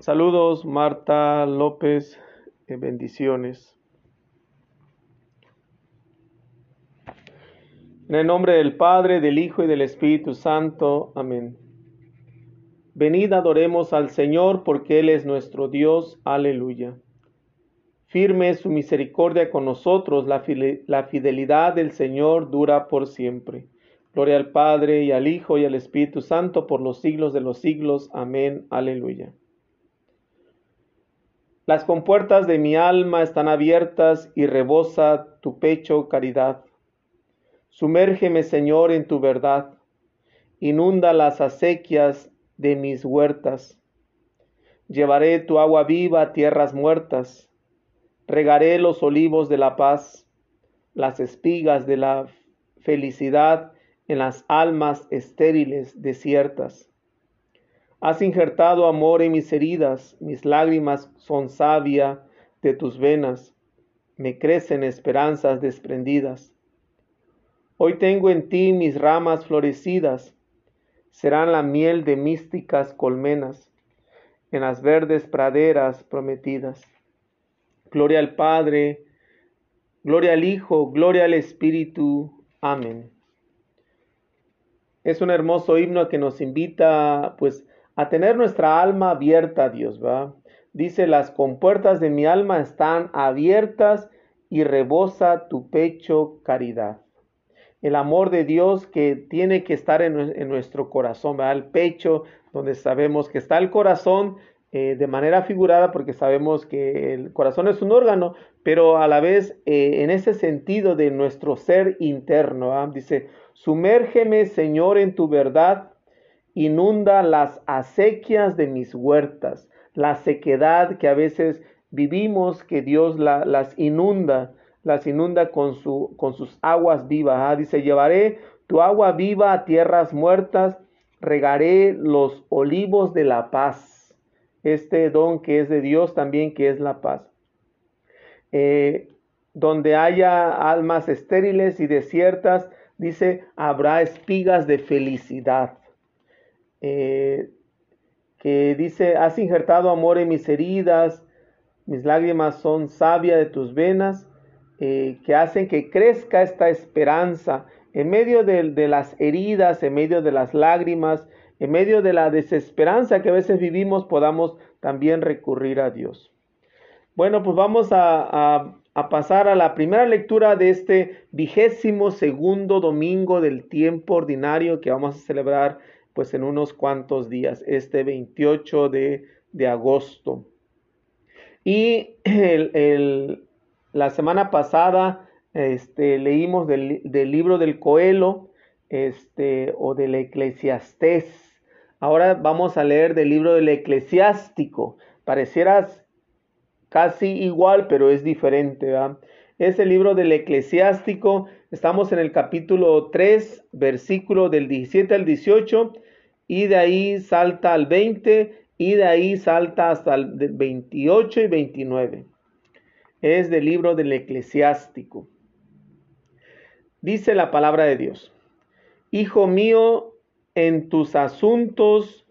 Saludos, Marta López, eh, bendiciones. En el nombre del Padre, del Hijo y del Espíritu Santo. Amén. Venid adoremos al Señor porque Él es nuestro Dios. Aleluya. Firme su misericordia con nosotros, la, fidelidad del Señor dura por siempre. Gloria al Padre y al Hijo y al Espíritu Santo por los siglos de los siglos. Amén. Aleluya. Las compuertas de mi alma están abiertas y rebosa tu pecho caridad. Sumérgeme, Señor, en tu verdad. Inunda las acequias de mis huertas. Llevaré tu agua viva a tierras muertas regaré los olivos de la paz, las espigas de la felicidad en las almas estériles desiertas. Has injertado amor en mis heridas, mis lágrimas son savia de tus venas, me crecen esperanzas desprendidas. Hoy tengo en ti mis ramas florecidas, serán la miel de místicas colmenas en las verdes praderas prometidas. Gloria al Padre, gloria al Hijo, gloria al Espíritu. Amén. Es un hermoso himno que nos invita pues a tener nuestra alma abierta Dios, ¿va? Dice, las compuertas de mi alma están abiertas y rebosa tu pecho caridad. El amor de Dios que tiene que estar en, nuestro corazón, ¿va? El pecho donde sabemos que está el corazón eh, de manera figurada porque sabemos que el corazón es un órgano, pero a la vez eh, en ese sentido de nuestro ser interno. Dice, sumérgeme Señor en tu verdad, inunda las acequias de mis huertas, la sequedad que a veces vivimos, que Dios las inunda, las inunda con, su, con sus aguas vivas. ¿ah? Dice, llevaré tu agua viva a tierras muertas, regaré los olivos de la paz este don que es de Dios también, que es la paz. Eh, donde haya almas estériles y desiertas, dice, habrá espigas de felicidad. Eh, que dice, has injertado amor en mis heridas, mis lágrimas son savia de tus venas, eh, que hacen que crezca esta esperanza en medio de las heridas, en medio de las lágrimas, en medio de la desesperanza que a veces vivimos, podamos también recurrir a Dios. Bueno, pues vamos a, pasar a la primera lectura de este vigésimo segundo domingo del tiempo ordinario que vamos a celebrar pues en unos cuantos días, este 28 de, agosto. Y la semana pasada este, leímos del, del, libro del Coelho este, o del Eclesiastés Ahora vamos a leer del libro del eclesiástico. Parecieras casi igual, pero es diferente. ¿verdad? Es el libro del eclesiástico. Estamos en el capítulo 3, versículo del 17 al 18, y de ahí salta al 20, y de ahí salta hasta el 28 y 29. Es del libro del eclesiástico. Dice la palabra de Dios. Hijo mío, en tus asuntos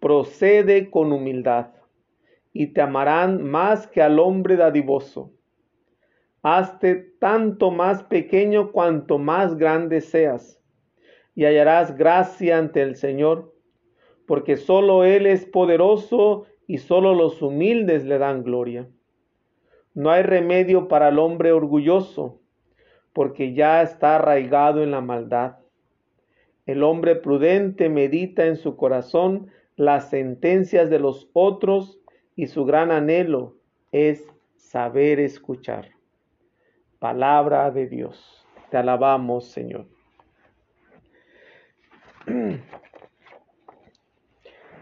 procede con humildad, y te amarán más que al hombre dadivoso. Hazte tanto más pequeño cuanto más grande seas, y hallarás gracia ante el Señor, porque solo Él es poderoso y solo los humildes le dan gloria. No hay remedio para el hombre orgulloso, porque ya está arraigado en la maldad. El hombre prudente medita en su corazón las sentencias de los otros y su gran anhelo es saber escuchar. Palabra de Dios. Te alabamos, Señor.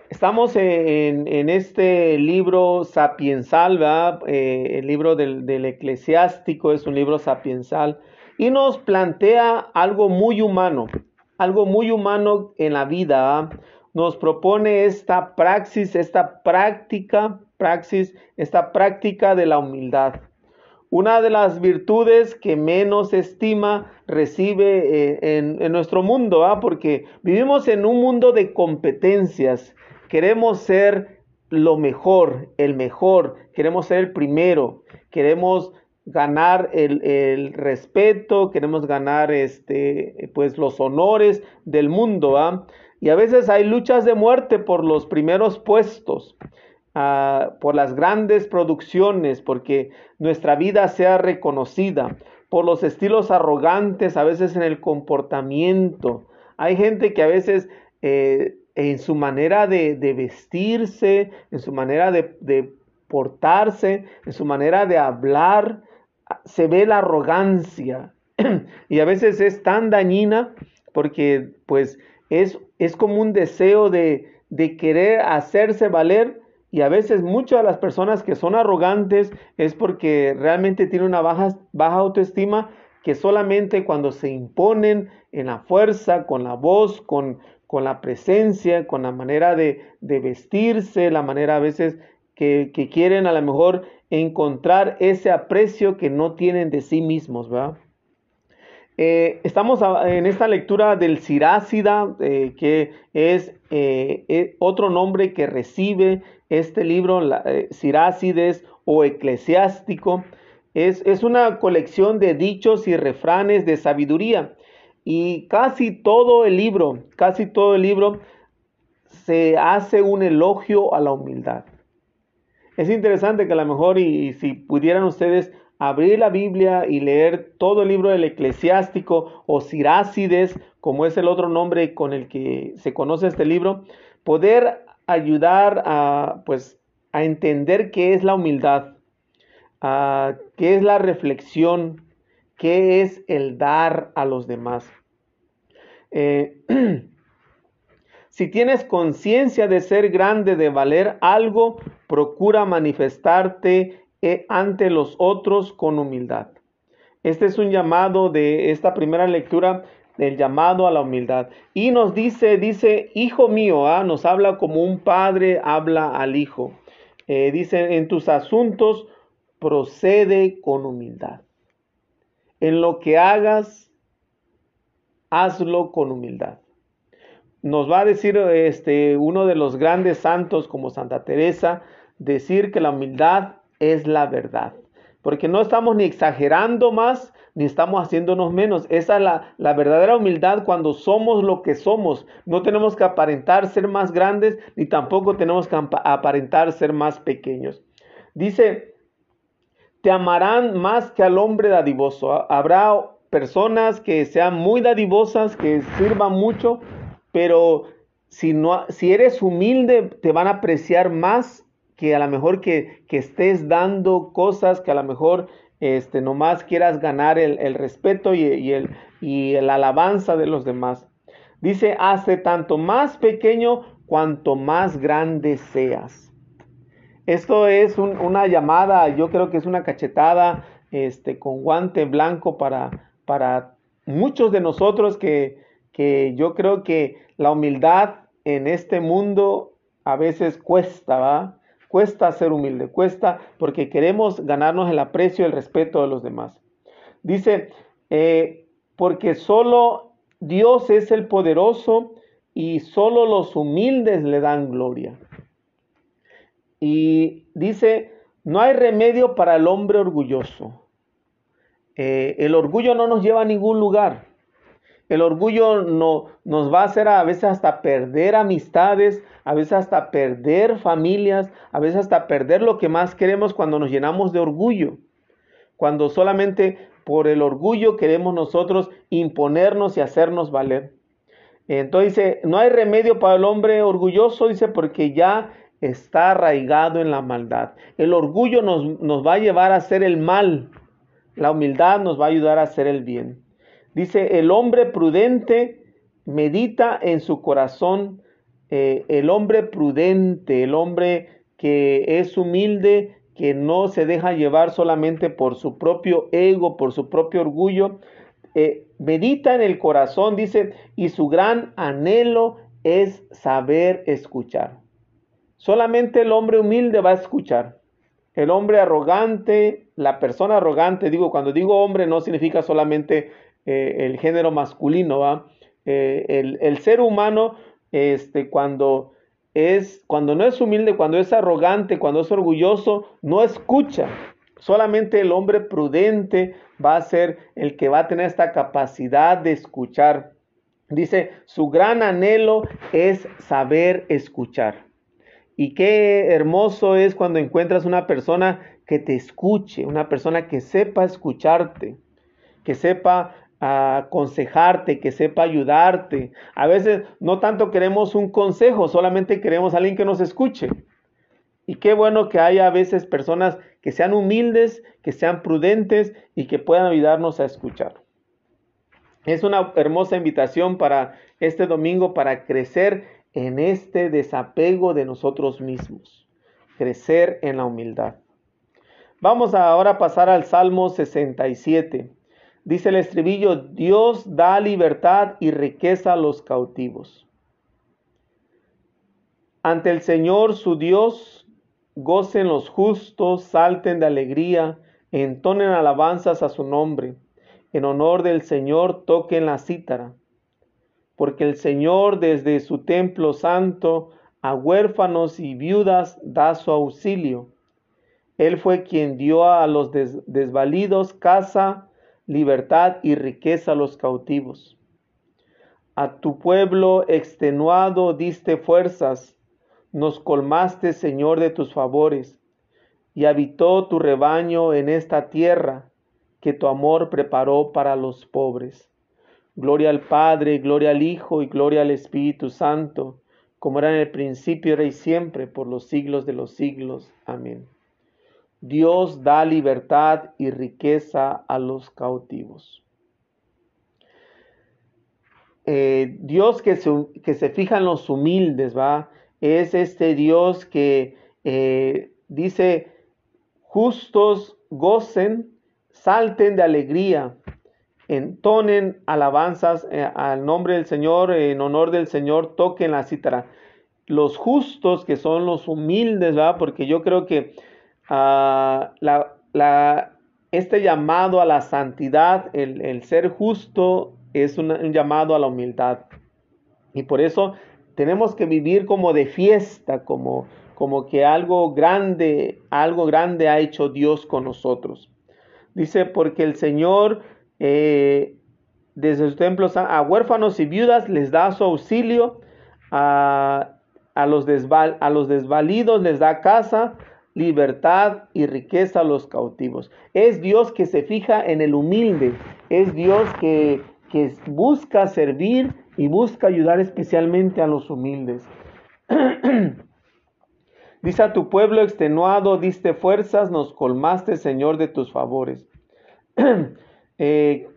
Estamos en, este libro sapiensal, eh, el libro del, eclesiástico es un libro sapiensal y nos plantea algo muy humano algo muy humano en la vida. Nos propone esta praxis, esta práctica, praxis, esta práctica de la humildad. Una de las virtudes que menos estima recibe eh, en, nuestro mundo, ¿ah? porque vivimos en un mundo de competencias. Queremos ser lo mejor, el mejor, queremos ser el primero, queremos ganar el, respeto, queremos ganar este, pues los honores del mundo, Y a veces hay luchas de muerte por los primeros puestos, ah, por las grandes producciones, porque nuestra vida sea reconocida, por los estilos arrogantes, a veces en el comportamiento. Hay gente que a veces eh, en su manera de, vestirse, en su manera de, de portarse, en su manera de hablar, se ve la arrogancia y a veces es tan dañina porque pues es, es como un deseo de, de querer hacerse valer y a veces muchas de las personas que son arrogantes es porque realmente tienen una baja, baja autoestima que solamente cuando se imponen en la fuerza, con la voz, con, con la presencia, con la manera de, vestirse, la manera a veces que, que, quieren a lo mejor encontrar ese aprecio que no tienen de sí mismos, ¿verdad? Eh, estamos en esta lectura del Sirácida, eh, que es eh, otro nombre que recibe este libro, Sirácides o Eclesiástico. Es, es una colección de dichos y refranes de sabiduría. Y casi todo el libro, casi todo el libro se hace un elogio a la humildad. Es interesante que a lo mejor y, si pudieran ustedes abrir la Biblia y leer todo el libro del eclesiástico o Sirácides, como es el otro nombre con el que se conoce este libro, poder ayudar a, pues, a entender qué es la humildad, qué es la reflexión, qué es el dar a los demás. Eh, Si tienes conciencia de ser grande, de valer algo, procura manifestarte ante los otros con humildad. Este es un llamado de esta primera lectura del llamado a la humildad. Y nos dice, dice, hijo mío, ¿ah? nos habla como un padre habla al hijo. Eh, dice, en tus asuntos procede con humildad. En lo que hagas, hazlo con humildad nos va a decir este, uno de los grandes santos como Santa Teresa, decir que la humildad es la verdad. Porque no estamos ni exagerando más, ni estamos haciéndonos menos. Esa es la, la, verdadera humildad cuando somos lo que somos. No tenemos que aparentar ser más grandes, ni tampoco tenemos que aparentar ser más pequeños. Dice, te amarán más que al hombre dadivoso. Habrá personas que sean muy dadivosas, que sirvan mucho, pero si, no, si eres humilde, te van a apreciar más que a lo mejor que, estés dando cosas que a lo mejor este, nomás quieras ganar el, respeto y, el, y la alabanza de los demás. Dice, hace tanto más pequeño cuanto más grande seas. Esto es una llamada, yo creo que es una cachetada este, con guante blanco para, para muchos de nosotros que, que yo creo que la humildad en este mundo a veces cuesta, ¿va? Cuesta ser humilde, cuesta porque queremos ganarnos el aprecio, el respeto de los demás. Dice, eh, porque solo Dios es el poderoso y solo los humildes le dan gloria. Y dice, no hay remedio para el hombre orgulloso. Eh, el orgullo no nos lleva a ningún lugar. El orgullo no, nos va a hacer a veces hasta perder amistades, a veces hasta perder familias, a veces hasta perder lo que más queremos cuando nos llenamos de orgullo. Cuando solamente por el orgullo queremos nosotros imponernos y hacernos valer. Entonces no hay remedio para el hombre orgulloso, dice, porque ya está arraigado en la maldad. El orgullo nos, nos va a llevar a hacer el mal. La humildad nos va a ayudar a hacer el bien. Dice, el hombre prudente medita en su corazón, eh, el hombre prudente, el hombre que es humilde, que no se deja llevar solamente por su propio ego, por su propio orgullo, eh, medita en el corazón, dice, y su gran anhelo es saber escuchar. Solamente el hombre humilde va a escuchar. El hombre arrogante, la persona arrogante, digo, cuando digo hombre no significa solamente eh, el género masculino, ¿va? Eh, el, ser humano, este, cuando es cuando no es humilde, cuando es arrogante, cuando es orgulloso, no escucha. Solamente el hombre prudente va a ser el que va a tener esta capacidad de escuchar. Dice, su gran anhelo es saber escuchar. Y qué hermoso es cuando encuentras una persona que te escuche, una persona que sepa escucharte, que sepa aconsejarte, que sepa ayudarte. A veces no tanto queremos un consejo, solamente queremos a alguien que nos escuche. Y qué bueno que haya a veces personas que sean humildes, que sean prudentes y que puedan ayudarnos a escuchar. Es una hermosa invitación para este domingo para crecer en este desapego de nosotros mismos, crecer en la humildad. Vamos ahora a pasar al Salmo 67. Dice el estribillo, Dios da libertad y riqueza a los cautivos. Ante el Señor su Dios, gocen los justos, salten de alegría, entonen alabanzas a su nombre. En honor del Señor toquen la cítara. Porque el Señor desde su templo santo a huérfanos y viudas da su auxilio. Él fue quien dio a los desvalidos casa, libertad y riqueza a los cautivos. A tu pueblo extenuado diste fuerzas, nos colmaste, Señor, de tus favores, y habitó tu rebaño en esta tierra que tu amor preparó para los pobres. Gloria al Padre, gloria al Hijo y gloria al Espíritu Santo, como era en el principio, era y siempre, por los siglos de los siglos. Amén. Dios da libertad y riqueza a los cautivos. Eh, Dios que se, que se, fija en los humildes, ¿va? Es este Dios que eh, dice, justos gocen, salten de alegría, entonen alabanzas eh, al nombre del Señor, en honor del Señor, toquen la cítara. Los justos, que son los humildes, ¿va? Porque yo creo que la, este llamado a la santidad, el, ser justo, es un, llamado a la humildad. Y por eso tenemos que vivir como de fiesta, como, que algo grande, algo grande ha hecho Dios con nosotros. Dice, porque el Señor eh, desde sus templos a huérfanos y viudas les da su auxilio, a los desvalidos les da casa, libertad y riqueza a los cautivos. Es Dios que se fija en el humilde, es Dios que, que busca servir y busca ayudar especialmente a los humildes. Dice a tu pueblo extenuado, diste fuerzas, nos colmaste, Señor, de tus favores. Eh,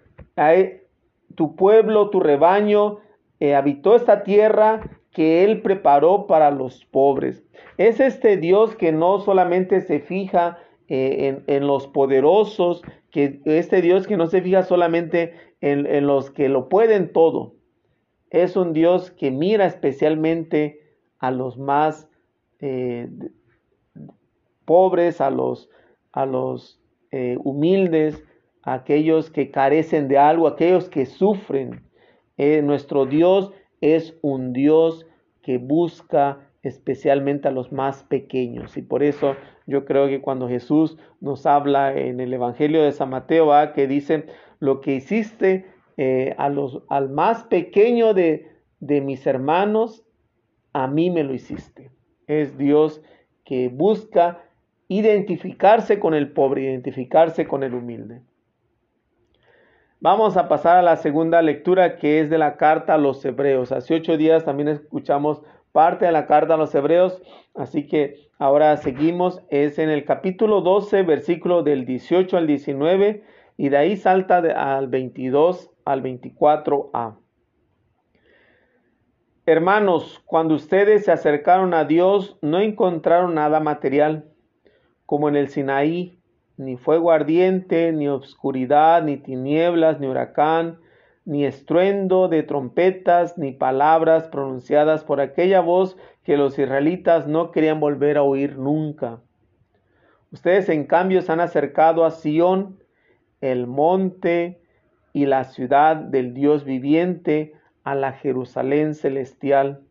tu pueblo, tu rebaño, eh, habitó esta tierra que Él preparó para los pobres. Es este Dios que no solamente se fija eh, en, los poderosos, que este Dios que no se fija solamente en, los que lo pueden todo. Es un Dios que mira especialmente a los más eh, pobres, a los, a los eh, humildes, a aquellos que carecen de algo, aquellos que sufren. nuestro Dios es un Dios que busca especialmente a los más pequeños. Y por eso yo creo que cuando Jesús nos habla en el Evangelio de San Mateo, que dice, lo que hiciste eh, a los, al más pequeño de, de mis hermanos, a mí me lo hiciste. Es Dios que busca identificarse con el pobre, identificarse con el humilde. Vamos a pasar a la segunda lectura que es de la carta a los hebreos. Hace ocho días también escuchamos parte de la carta a los hebreos. Así que ahora seguimos. Es en el capítulo 12, versículo del 18 al 19 y de ahí salta al 22 al 24a. Hermanos, cuando ustedes se acercaron a Dios, no encontraron nada material, como en el Sinaí, ni fuego ardiente, ni obscuridad, ni tinieblas, ni huracán, ni estruendo de trompetas, ni palabras pronunciadas por aquella voz que los israelitas no querían volver a oír nunca. Ustedes en cambio se han acercado a Sión, el monte y la ciudad del Dios viviente, a la Jerusalén celestial,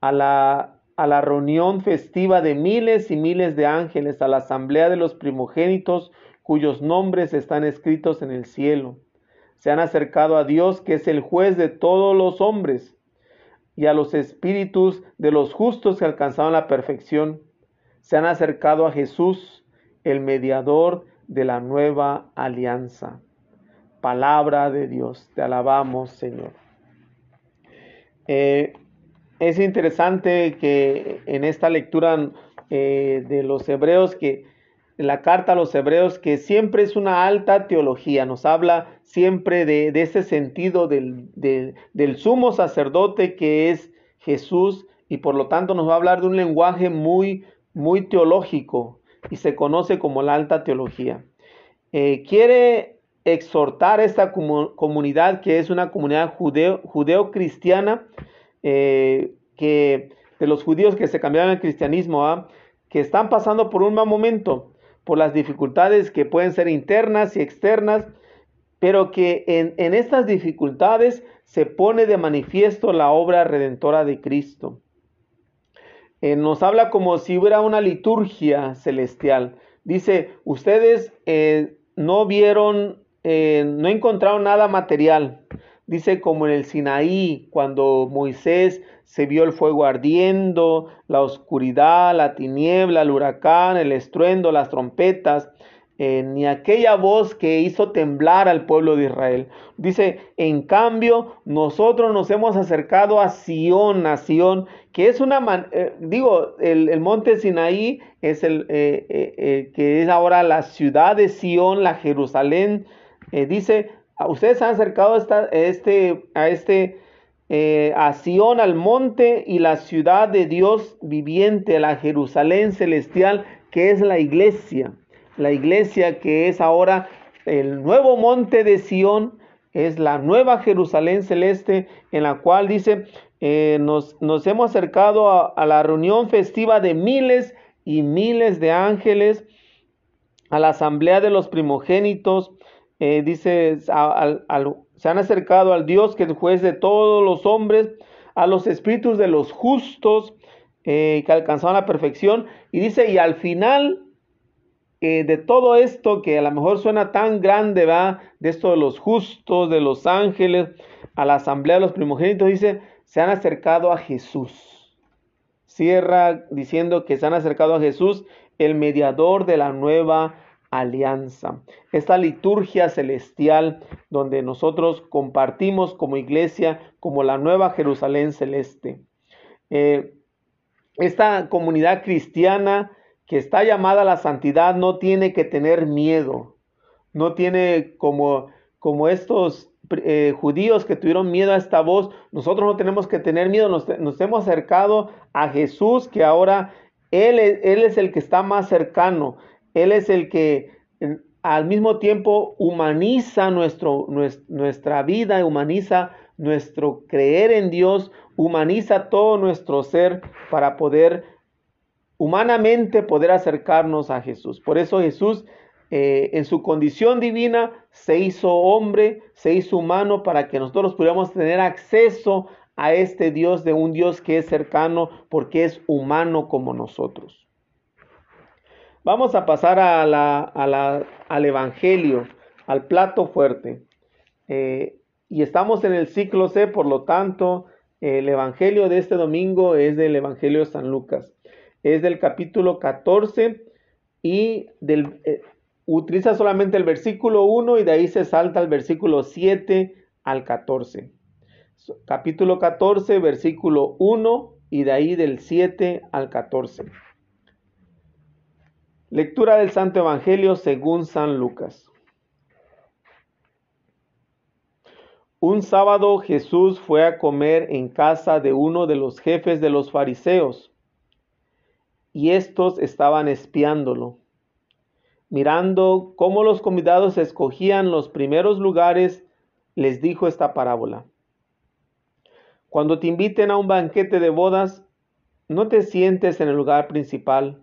a la a la reunión festiva de miles y miles de ángeles, a la asamblea de los primogénitos cuyos nombres están escritos en el cielo. Se han acercado a Dios, que es el juez de todos los hombres, y a los espíritus de los justos que alcanzaron la perfección. Se han acercado a Jesús, el mediador de la nueva alianza. Palabra de Dios, te alabamos, Señor. Eh, es interesante que en esta lectura eh, de los hebreos, que la carta a los hebreos, que siempre es una alta teología, nos habla siempre de, ese sentido del, sumo sacerdote que es Jesús y por lo tanto nos va a hablar de un lenguaje muy, muy teológico y se conoce como la alta teología. Eh, quiere exhortar esta comunidad que es una comunidad judeo, judeo-cristiana, eh, que de los judíos que se cambiaron al cristianismo, ¿ah? que están pasando por un mal momento, por las dificultades que pueden ser internas y externas, pero que en, estas dificultades se pone de manifiesto la obra redentora de Cristo. Eh, nos habla como si hubiera una liturgia celestial. Dice, ustedes eh, no vieron, no encontraron nada material, Dice como en el Sinaí, cuando Moisés se vio el fuego ardiendo, la oscuridad, la tiniebla, el huracán, el estruendo, las trompetas, eh, ni aquella voz que hizo temblar al pueblo de Israel. Dice, en cambio, nosotros nos hemos acercado a Sión, a Sión, que es una, eh, digo, el, monte Sinaí es el eh, que es ahora la ciudad de Sión, la Jerusalén. dice, ustedes han acercado a este, a este eh, al monte y la ciudad de Dios viviente, la Jerusalén celestial, que es la iglesia. La iglesia que es ahora el nuevo monte de Sion, es la nueva Jerusalén celeste, en la cual dice, eh, nos, hemos acercado a la reunión festiva de miles y miles de ángeles, a la asamblea de los primogénitos, eh, dice, se han acercado al Dios que es juez de todos los hombres, a los espíritus de los justos eh, que alcanzaron la perfección. Y dice, y al final eh, de todo esto que a lo mejor suena tan grande, va, de esto de los justos, de los ángeles, a la asamblea de los primogénitos, dice, se han acercado a Jesús. Cierra diciendo que se han acercado a Jesús, el mediador de la nueva alianza. Esta liturgia celestial donde nosotros compartimos como iglesia, como la nueva Jerusalén celeste. Eh, esta comunidad cristiana que está llamada a la santidad no tiene que tener miedo, no tiene como, como estos eh, judíos que tuvieron miedo a esta voz, nosotros no tenemos que tener miedo, nos, hemos acercado a Jesús que ahora él es el que está más cercano, él es el que al mismo tiempo humaniza nuestro, nuestra vida, humaniza nuestro creer en Dios, humaniza todo nuestro ser para poder humanamente poder acercarnos a Jesús. Por eso Jesús eh, en su condición divina se hizo hombre, se hizo humano para que nosotros pudiéramos tener acceso a este Dios de un Dios que es cercano porque es humano como nosotros. Vamos a pasar a la, al Evangelio, al plato fuerte. Eh, y estamos en el ciclo C, por lo tanto, el Evangelio de este domingo es del Evangelio de San Lucas. Es del capítulo 14 y del, eh, utiliza solamente el versículo 1 y de ahí se salta al versículo 7 al 14. Capítulo 14, versículo 1 y de ahí del 7 al 14. Lectura del Santo Evangelio según San Lucas. Un sábado Jesús fue a comer en casa de uno de los jefes de los fariseos, y estos estaban espiándolo. Mirando cómo los convidados escogían los primeros lugares, les dijo esta parábola. Cuando te inviten a un banquete de bodas, no te sientes en el lugar principal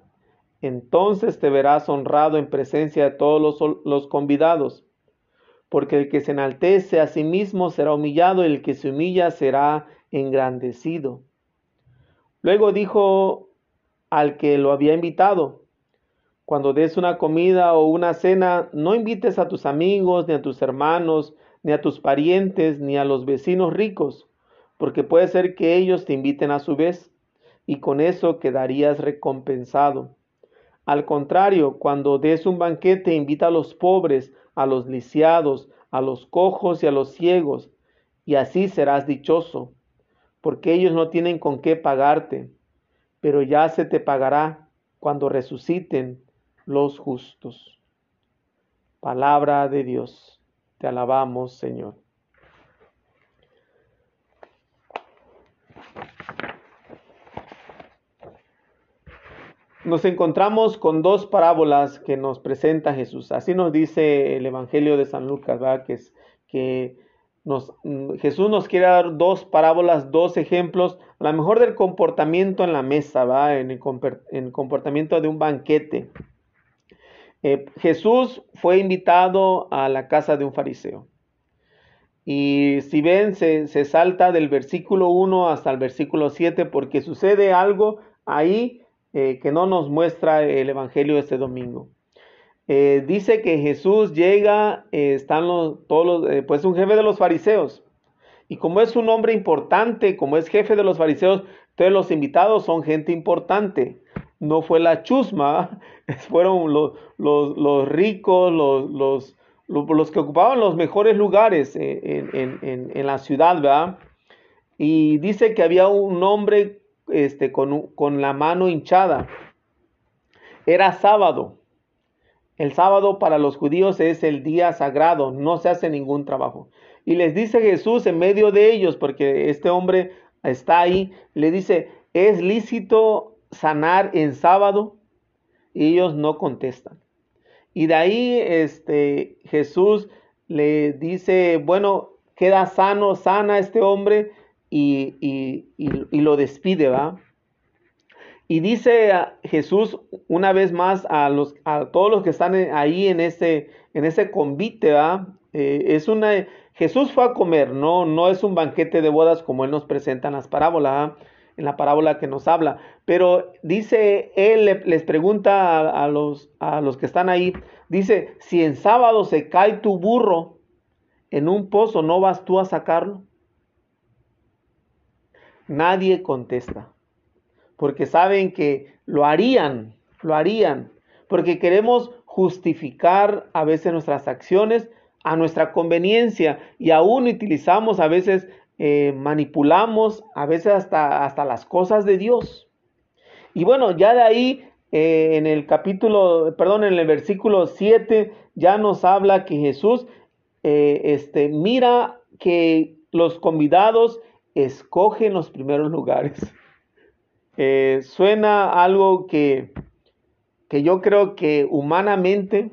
Entonces te verás honrado en presencia de todos los, los convidados. Porque el que se enaltece a sí mismo será humillado, y el que se humilla será engrandecido. Luego dijo al que lo había invitado, cuando des una comida o una cena, no invites a tus amigos, ni a tus hermanos, ni a tus parientes, ni a los vecinos ricos, porque puede ser que ellos te inviten a su vez, y con eso quedarías recompensado. Al contrario, cuando des un banquete, invita a los pobres, a los lisiados, a los cojos y a los ciegos, y así serás dichoso, porque ellos no tienen con qué pagarte, pero ya se te pagará cuando resuciten los justos. Palabra de Dios. Te alabamos, Señor. Nos encontramos con dos parábolas que nos presenta Jesús. Así nos dice el Evangelio de San Lucas, ¿verdad? Que, Jesús nos quiere dar dos parábolas, dos ejemplos, a lo mejor del comportamiento en la mesa, ¿verdad? En el, en el comportamiento de un banquete. Eh, Jesús fue invitado a la casa de un fariseo. Y si ven, se, salta del versículo 1 hasta el versículo 7 porque sucede algo ahí eh, que no nos muestra el Evangelio este domingo. Eh, dice que Jesús llega, están los, todos los, pues un jefe de los fariseos. Y como es un hombre importante, como es jefe de los fariseos, todos los invitados son gente importante no fue la chusma, fueron los, los, ricos, los, los, los, que ocupaban los mejores lugares en, la ciudad, ¿verdad? Y dice que había un hombre este, con, con la mano hinchada. Era sábado. El sábado para los judíos es el día sagrado, no se hace ningún trabajo. Y les dice Jesús en medio de ellos, porque este hombre está ahí, le dice, ¿es lícito sanar en sábado y ellos no contestan. Y de ahí este, Jesús le dice, bueno, queda sano, sana este hombre y, y, lo despide, ¿va? Y dice Jesús una vez más a, los, a todos los que están ahí en ese, en ese convite, ¿va? Eh, es una, Jesús fue a comer, no, no es un banquete de bodas como él nos presenta en las parábolas, en la parábola que nos habla. Pero dice, él les pregunta a, los, a los que están ahí, dice, si en sábado se cae tu burro en un pozo, ¿no vas tú a sacarlo? Nadie contesta, porque saben que lo harían, lo harían, porque queremos justificar a veces nuestras acciones a nuestra conveniencia y aún utilizamos a veces eh, manipulamos a veces hasta, hasta las cosas de Dios. Y bueno, ya de ahí eh, en el capítulo, perdón, en el versículo 7 ya nos habla que Jesús eh, este, mira que los convidados escogen los primeros lugares. suena algo que, que yo creo que humanamente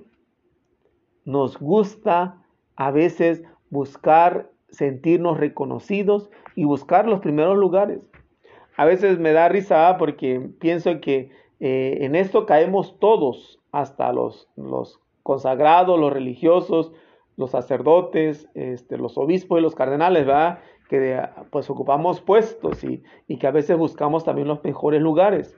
nos gusta a veces buscar sentirnos reconocidos y buscar los primeros lugares. A veces me da risa porque pienso que eh, en esto caemos todos, hasta los, los consagrados, los religiosos, los sacerdotes, este, los obispos y los cardenales, ¿verdad? Que pues ocupamos puestos y, que a veces buscamos también los mejores lugares.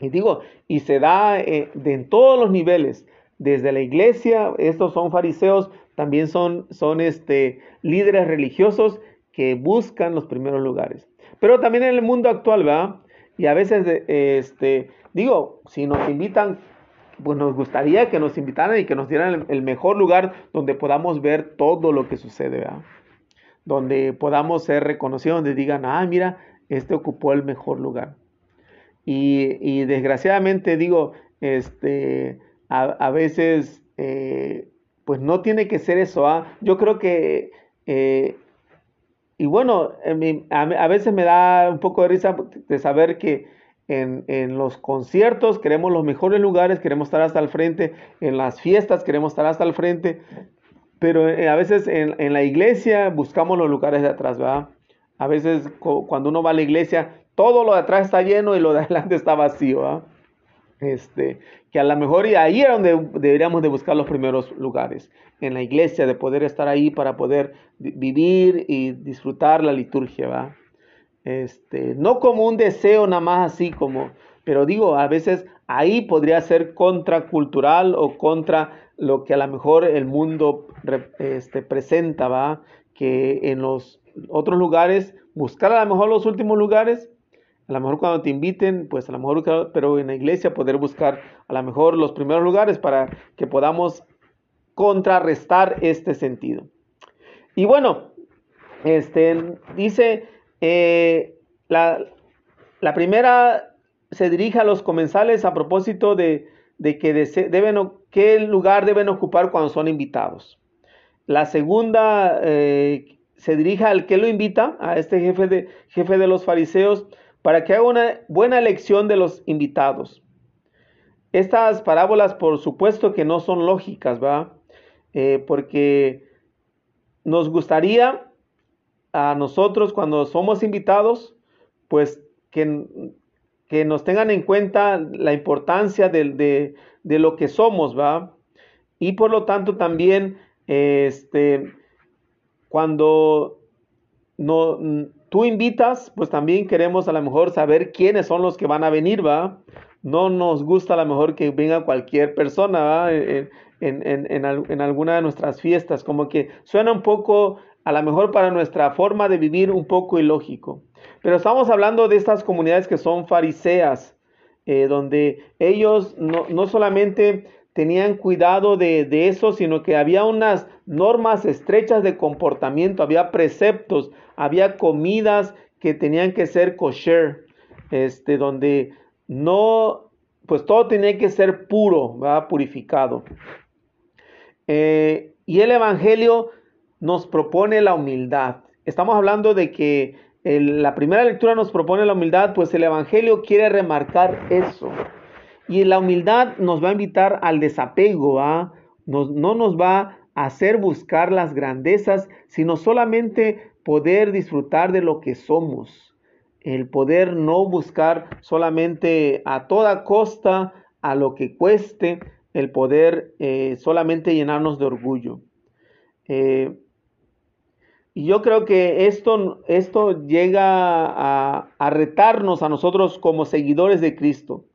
Y digo, y se da eh, en todos los niveles, desde la iglesia, estos son fariseos, también son, son este, líderes religiosos que buscan los primeros lugares. Pero también en el mundo actual, ¿verdad? Y a veces, este, digo, si nos invitan, pues nos gustaría que nos invitaran y que nos dieran el, mejor lugar donde podamos ver todo lo que sucede, ¿verdad? Donde podamos ser reconocidos, donde digan, ah, mira, este ocupó el mejor lugar. Y, desgraciadamente digo, este, a, veces eh, pues no tiene que ser eso. ¿ah? Yo creo que, eh, y bueno, a, veces me da un poco de risa de saber que en, en, los conciertos queremos los mejores lugares, queremos estar hasta el frente, en las fiestas queremos estar hasta el frente, pero eh, a veces en, la iglesia buscamos los lugares de atrás, ¿verdad? A veces cuando uno va a la iglesia, todo lo de atrás está lleno y lo de adelante está vacío, ¿verdad? Este, que a lo mejor ahí es donde deberíamos de buscar los primeros lugares, en la iglesia, de poder estar ahí para poder vivir y disfrutar la liturgia, ¿va? Este, no como un deseo nada más así como, pero digo, a veces ahí podría ser contracultural o contra lo que a lo mejor el mundo este, presenta, ¿va? Que en los otros lugares, buscar a lo mejor los últimos lugares, a lo mejor cuando te inviten, pues a lo mejor, pero en la iglesia poder buscar a lo mejor los primeros lugares para que podamos contrarrestar este sentido. Y bueno, este, dice, eh, la, la, primera se dirige a los comensales a propósito de, que deben, qué lugar deben ocupar cuando son invitados. La segunda eh, se dirige al que lo invita, a este jefe de, jefe de los fariseos, para que haga una buena elección de los invitados. Estas parábolas, por supuesto que no son lógicas, ¿va? Eh, porque nos gustaría a nosotros cuando somos invitados, pues que, que nos tengan en cuenta la importancia de, de, lo que somos, ¿va? Y por lo tanto también, este, cuando no, tú invitas, pues también queremos a lo mejor saber quiénes son los que van a venir, ¿va? No nos gusta a lo mejor que venga cualquier persona, ¿va? En, en, alguna de nuestras fiestas, como que suena un poco, a lo mejor para nuestra forma de vivir, un poco ilógico. Pero estamos hablando de estas comunidades que son fariseas, eh, donde ellos no, no solamente tenían cuidado de, de, eso, sino que había unas normas estrechas de comportamiento, había preceptos, había comidas que tenían que ser kosher, este, donde no, pues todo tenía que ser puro, ¿verdad? purificado. Eh, y el Evangelio nos propone la humildad. Estamos hablando de que la primera lectura nos propone la humildad, pues el Evangelio quiere remarcar eso. Y la humildad nos va a invitar al desapego, no nos va a hacer buscar las grandezas, sino solamente poder disfrutar de lo que somos, el poder no buscar solamente a toda costa, a lo que cueste, el poder eh, solamente llenarnos de orgullo. Eh, y yo creo que esto, esto llega a, retarnos a nosotros como seguidores de Cristo.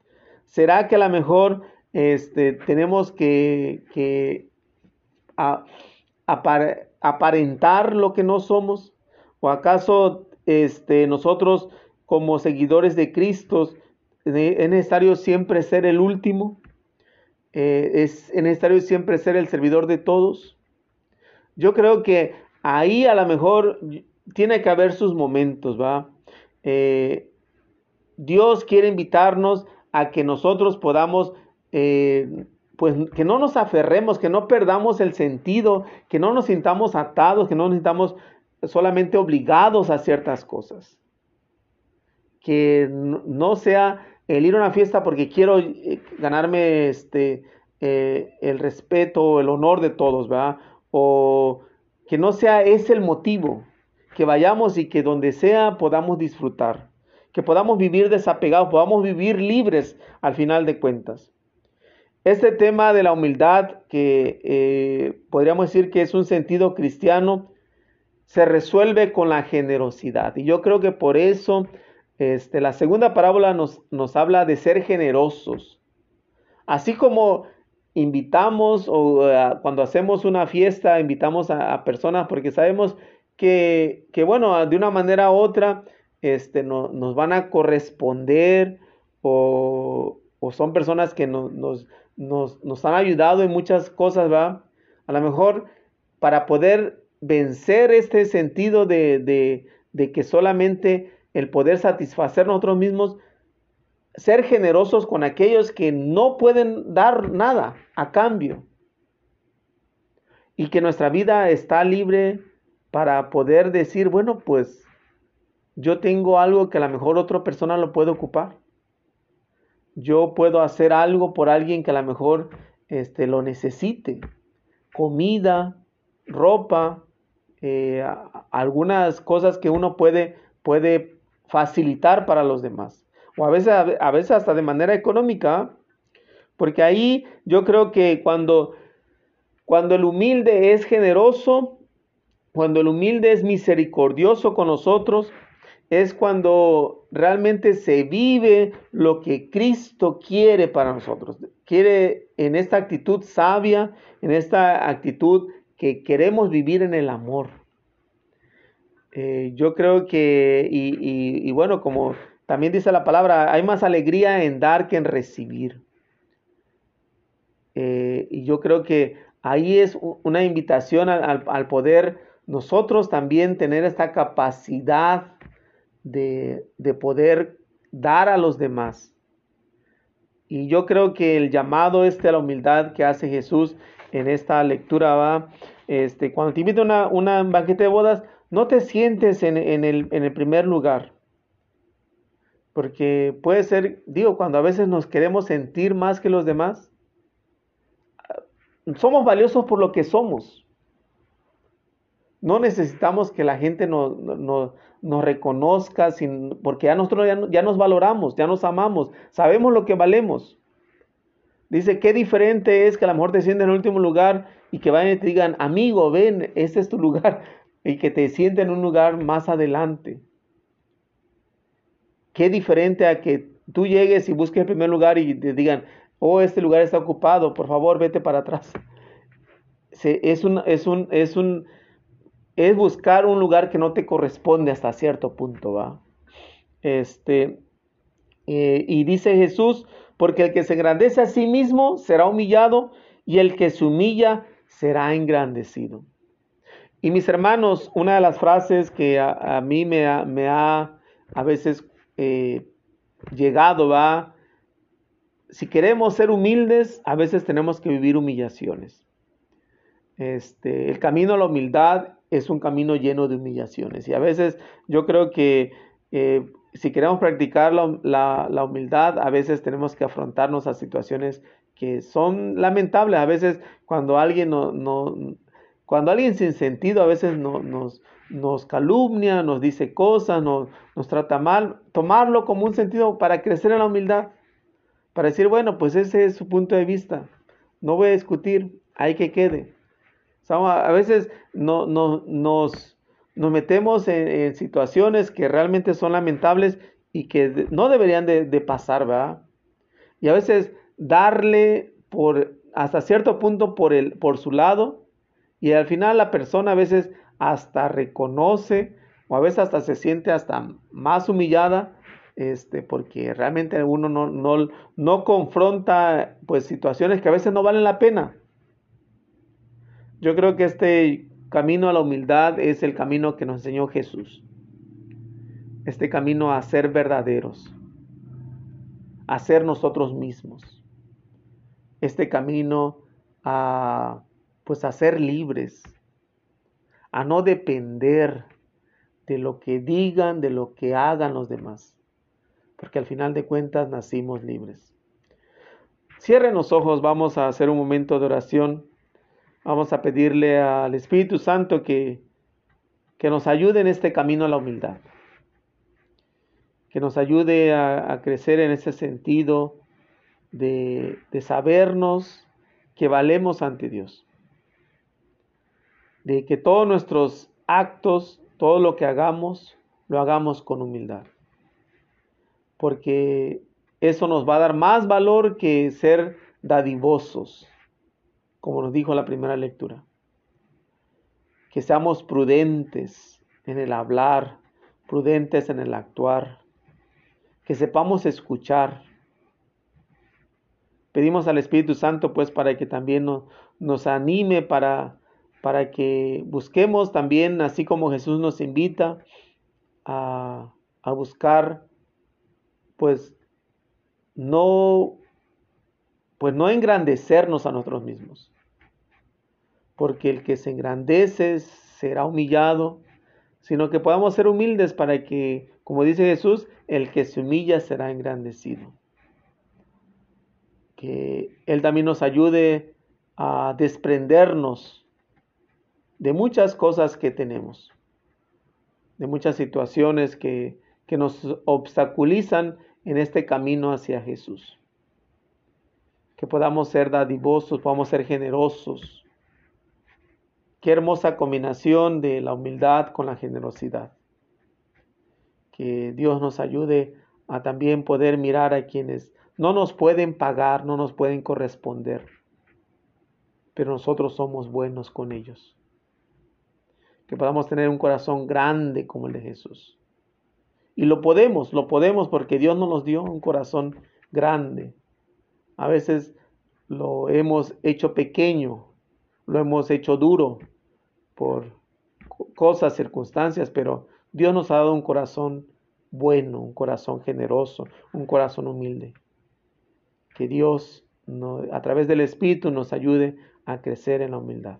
¿Será que a lo mejor este, tenemos que, que aparentar lo que no somos? ¿O acaso este, nosotros como seguidores de Cristo es necesario siempre ser el último? Eh, ¿Es necesario siempre ser el servidor de todos? Yo creo que ahí a lo mejor tiene que haber sus momentos, ¿va? Eh, Dios quiere invitarnos a que nosotros podamos, eh, pues que no nos aferremos, que no perdamos el sentido, que no nos sintamos atados, que no nos sintamos solamente obligados a ciertas cosas. Que no sea el ir a una fiesta porque quiero eh, ganarme este, el respeto, el honor de todos, ¿verdad? O que no sea ese el motivo, que vayamos y que donde sea podamos disfrutar, que podamos vivir desapegados, podamos vivir libres al final de cuentas. Este tema de la humildad, que eh, podríamos decir que es un sentido cristiano, se resuelve con la generosidad. Y yo creo que por eso este, la segunda parábola nos, nos habla de ser generosos. Así como invitamos o eh, cuando hacemos una fiesta, invitamos a, personas porque sabemos que, que, bueno, de una manera u otra este, nos van a corresponder o, o son personas que nos, nos, nos, han ayudado en muchas cosas, ¿va? A lo mejor para poder vencer este sentido de, que solamente el poder satisfacer nosotros mismos, ser generosos con aquellos que no pueden dar nada a cambio. Y que nuestra vida está libre para poder decir, bueno, pues yo tengo algo que a lo mejor otra persona lo puede ocupar. yo puedo hacer algo por alguien que a lo mejor este, lo necesite. Comida, ropa, eh, algunas cosas que uno puede, puede facilitar para los demás. O a veces, a veces hasta de manera económica. Porque ahí yo creo que cuando, cuando el humilde es generoso, cuando el humilde es misericordioso con nosotros, es cuando realmente se vive lo que Cristo quiere para nosotros. Quiere en esta actitud sabia, en esta actitud que queremos vivir en el amor. Eh, yo creo que, y, bueno, como también dice la palabra, hay más alegría en dar que en recibir. Eh, y yo creo que ahí es una invitación al poder nosotros también tener esta capacidad de, poder dar a los demás. Y yo creo que el llamado este a la humildad que hace Jesús en esta lectura va, este, cuando te invito a una, banquete de bodas, no te sientes en, el, en el primer lugar. Porque puede ser, digo, cuando a veces nos queremos sentir más que los demás, somos valiosos por lo que somos. No necesitamos que la gente nos, reconozca, sin, porque ya nosotros ya, nos valoramos, ya nos amamos, sabemos lo que valemos. Dice, qué diferente es que a lo mejor te sienten en el último lugar y que vayan y te digan, amigo, ven, este es tu lugar, y que te sienten en un lugar más adelante. Qué diferente a que tú llegues y busques el primer lugar y te digan, oh, este lugar está ocupado, por favor, vete para atrás. Es un, es un, es un, es buscar un lugar que no te corresponde hasta cierto punto, ¿va? Este, eh, y dice Jesús, porque el que se engrandece a sí mismo será humillado y el que se humilla será engrandecido. Y mis hermanos, una de las frases que a, mí me me ha, a veces eh, llegado, va, si queremos ser humildes, a veces tenemos que vivir humillaciones. Este, el camino a la humildad es un camino lleno de humillaciones. Y a veces yo creo que eh, si queremos practicar la, humildad, a veces tenemos que afrontarnos a situaciones que son lamentables. A veces cuando alguien no, cuando alguien sin sentido a veces nos, nos calumnia, nos dice cosas, nos, trata mal, tomarlo como un sentido para crecer en la humildad, para decir, bueno, pues ese es su punto de vista, no voy a discutir, hay que quede a veces no, nos, nos, metemos en, situaciones que realmente son lamentables y que no deberían de, pasar, ¿verdad? Y a veces darle por hasta cierto punto por, el, por su lado y al final la persona a veces hasta reconoce o a veces hasta se siente hasta más humillada este, porque realmente uno no, no, no confronta pues situaciones que a veces no valen la pena. Yo creo que este camino a la humildad es el camino que nos enseñó Jesús. Este camino a ser verdaderos, a ser nosotros mismos. Este camino a pues a ser libres, a no depender de lo que digan, de lo que hagan los demás, porque al final de cuentas nacimos libres. Cierren los ojos, vamos a hacer un momento de oración. Vamos a pedirle al Espíritu Santo que, que nos ayude en este camino a la humildad. Que nos ayude a, crecer en ese sentido de, de sabernos que valemos ante Dios. De que todos nuestros actos, todo lo que hagamos, lo hagamos con humildad. Porque eso nos va a dar más valor que ser dadivosos como nos dijo la primera lectura. Que seamos prudentes en el hablar, prudentes en el actuar, que sepamos escuchar. Pedimos al Espíritu Santo pues para que también nos, anime para, para que busquemos también, así como Jesús nos invita a, a buscar, pues no, pues no engrandecernos a nosotros mismos, porque el que se engrandece será humillado, sino que podamos ser humildes para que, como dice Jesús, el que se humilla será engrandecido. que Él también nos ayude a desprendernos de muchas cosas que tenemos, de muchas situaciones que, que nos obstaculizan en este camino hacia Jesús. Que podamos ser dadivosos, podamos ser generosos. Qué hermosa combinación de la humildad con la generosidad. Que Dios nos ayude a también poder mirar a quienes no nos pueden pagar, no nos pueden corresponder, pero nosotros somos buenos con ellos. Que podamos tener un corazón grande como el de Jesús. Y lo podemos, lo podemos porque Dios nos dio un corazón grande. A veces lo hemos hecho pequeño, lo hemos hecho duro por cosas, circunstancias, pero Dios nos ha dado un corazón bueno, un corazón generoso, un corazón humilde. Que Dios a través del Espíritu nos ayude a crecer en la humildad.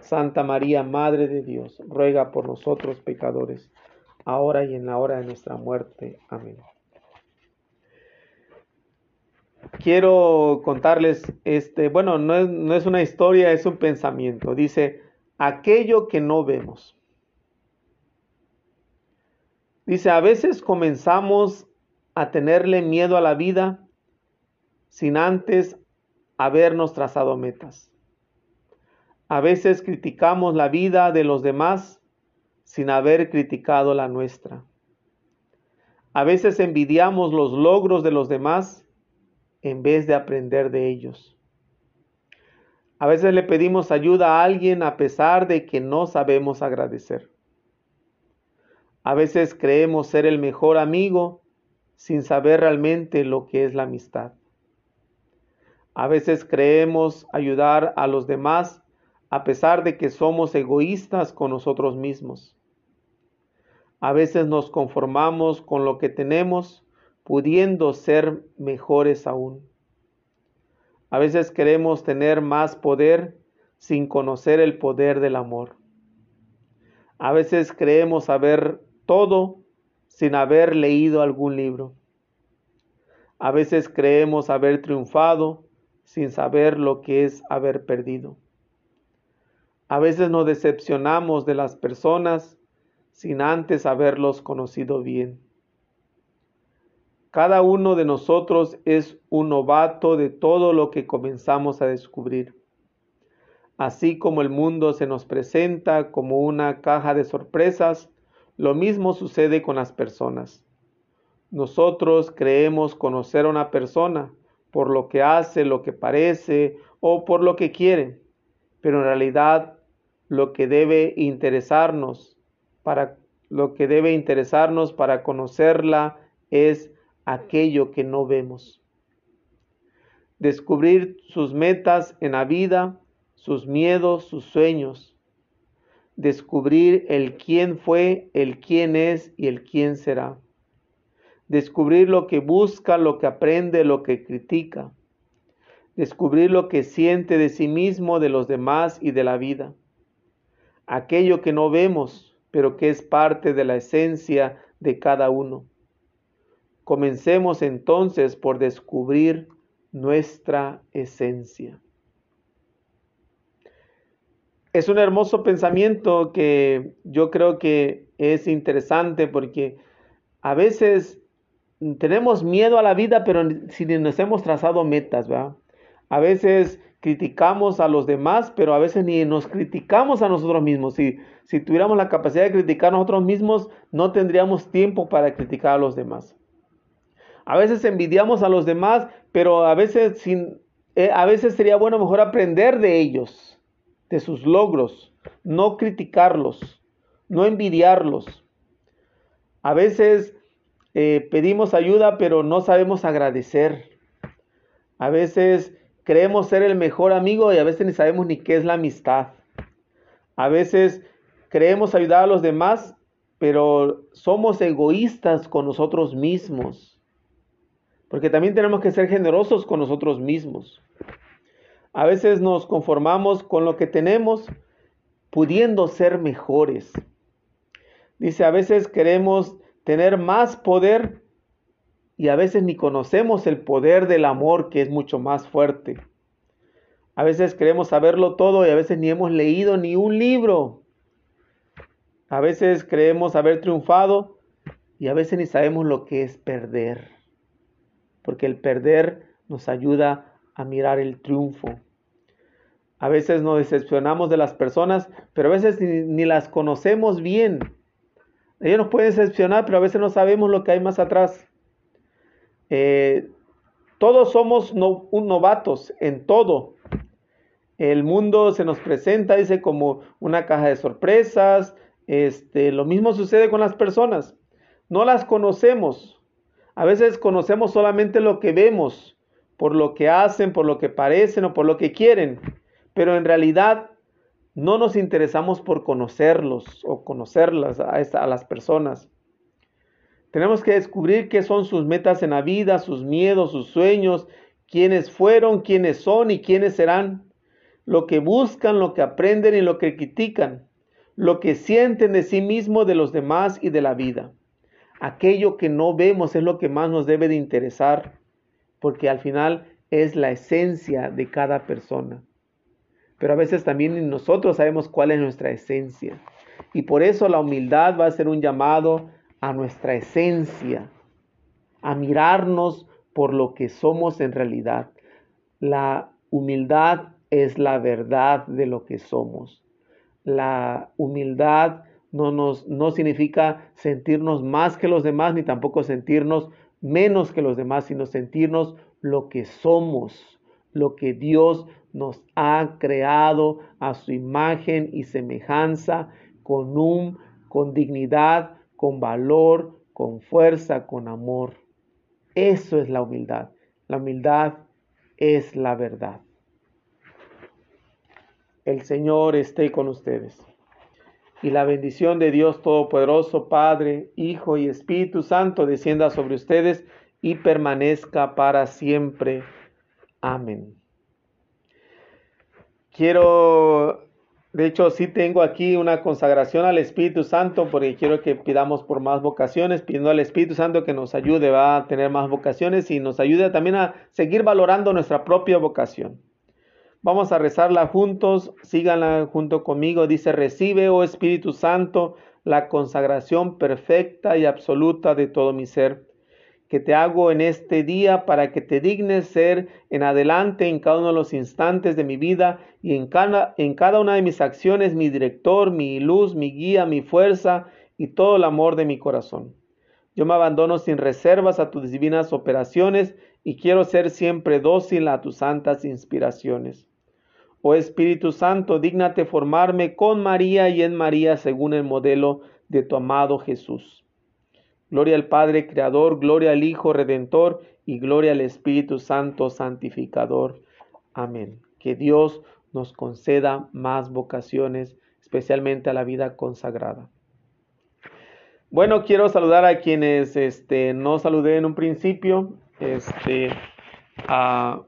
Santa María, Madre de Dios, ruega por nosotros pecadores, ahora y en la hora de nuestra muerte. Amén. Quiero contarles, este, bueno, no es, no es una historia, es un pensamiento. Dice, aquello que no vemos. Dice, a veces comenzamos a tenerle miedo a la vida sin antes habernos trazado metas. A veces criticamos la vida de los demás sin haber criticado la nuestra. A veces envidiamos los logros de los demás en vez de aprender de ellos. A veces le pedimos ayuda a alguien a pesar de que no sabemos agradecer. A veces creemos ser el mejor amigo sin saber realmente lo que es la amistad. A veces creemos ayudar a los demás a pesar de que somos egoístas con nosotros mismos. A veces nos conformamos con lo que tenemos, pudiendo ser mejores aún. A veces queremos tener más poder sin conocer el poder del amor. A veces creemos saber todo sin haber leído algún libro. A veces creemos haber triunfado sin saber lo que es haber perdido. A veces nos decepcionamos de las personas sin antes haberlos conocido bien. Cada uno de nosotros es un novato de todo lo que comenzamos a descubrir. Así como el mundo se nos presenta como una caja de sorpresas, lo mismo sucede con las personas. Nosotros creemos conocer a una persona por lo que hace, lo que parece o por lo que quiere, pero en realidad lo que debe interesarnos para lo que debe interesarnos para conocerla es aquello que no vemos. Descubrir sus metas en la vida, sus miedos, sus sueños, descubrir el quién fue, el quién es y el quién será. Descubrir lo que busca, lo que aprende, lo que critica. Descubrir lo que siente de sí mismo, de los demás y de la vida. Aquello que no vemos, pero que es parte de la esencia de cada uno. Comencemos entonces por descubrir nuestra esencia es un hermoso pensamiento que yo creo que es interesante porque a veces tenemos miedo a la vida, pero si nos hemos trazado metas, ¿verdad? A veces criticamos a los demás, pero a veces ni nos criticamos a nosotros mismos. Si, si tuviéramos la capacidad de criticar a nosotros mismos, no tendríamos tiempo para criticar a los demás. A veces envidiamos a los demás, pero a veces, sin, eh, a veces sería bueno mejor aprender de ellos de sus logros, no criticarlos, no envidiarlos. A veces eh, pedimos ayuda, pero no sabemos agradecer. A veces creemos ser el mejor amigo y a veces ni sabemos ni qué es la amistad. A veces creemos ayudar a los demás, pero somos egoístas con nosotros mismos. Porque también tenemos que ser generosos con nosotros mismos. A veces nos conformamos con lo que tenemos, pudiendo ser mejores. Dice, a veces queremos tener más poder y a veces ni conocemos el poder del amor que es mucho más fuerte. A veces queremos saberlo todo y a veces ni hemos leído ni un libro. A veces creemos haber triunfado y a veces ni sabemos lo que es perder. Porque el perder nos ayuda a mirar el triunfo. A veces nos decepcionamos de las personas, pero a veces ni, las conocemos bien. Ellos nos pueden decepcionar, pero a veces no sabemos lo que hay más atrás. Eh, todos somos novatos en todo. El mundo se nos presenta, dice, como una caja de sorpresas. Este, lo mismo sucede con las personas. No las conocemos. A veces conocemos solamente lo que vemos, por lo que hacen, por lo que parecen o por lo que quieren pero en realidad no nos interesamos por conocerlos o conocerlas a, a las personas. Tenemos que descubrir qué son sus metas en la vida, sus miedos, sus sueños, quiénes fueron, quiénes son y quiénes serán, lo que buscan, lo que aprenden y lo que critican, lo que sienten de sí mismo, de los demás y de la vida. Aquello que no vemos es lo que más nos debe de interesar, porque al final es la esencia de cada persona pero a veces también nosotros sabemos cuál es nuestra esencia. Y por eso la humildad va a ser un llamado a nuestra esencia, a mirarnos por lo que somos en realidad. La humildad es la verdad de lo que somos. La humildad no, nos, no significa sentirnos más que los demás, ni tampoco sentirnos menos que los demás, sino sentirnos lo que somos, lo que Dios nos ha creado a su imagen y semejanza con un con dignidad, con valor, con fuerza, con amor. Eso es la humildad. La humildad es la verdad. El Señor esté con ustedes. Y la bendición de Dios Todopoderoso, Padre, Hijo y Espíritu Santo, descienda sobre ustedes y permanezca para siempre. Amén. Quiero, de hecho, sí tengo aquí una consagración al Espíritu Santo porque quiero que pidamos por más vocaciones, pidiendo al Espíritu Santo que nos ayude va a tener más vocaciones y nos ayude también a seguir valorando nuestra propia vocación. Vamos a rezarla juntos, síganla junto conmigo. Dice, recibe, oh Espíritu Santo, la consagración perfecta y absoluta de todo mi ser que te hago en este día para que te dignes ser en adelante en cada uno de los instantes de mi vida y en cada, en cada una de mis acciones mi director, mi luz, mi guía, mi fuerza y todo el amor de mi corazón. Yo me abandono sin reservas a tus divinas operaciones y quiero ser siempre dócil a tus santas inspiraciones. Oh Espíritu Santo, dígnate formarme con María y en María según el modelo de tu amado Jesús. Gloria al Padre Creador, gloria al Hijo Redentor y gloria al Espíritu Santo Santificador. Amén. Que Dios nos conceda más vocaciones, especialmente a la vida consagrada. Bueno, quiero saludar a quienes este, no saludé en un principio. Este, a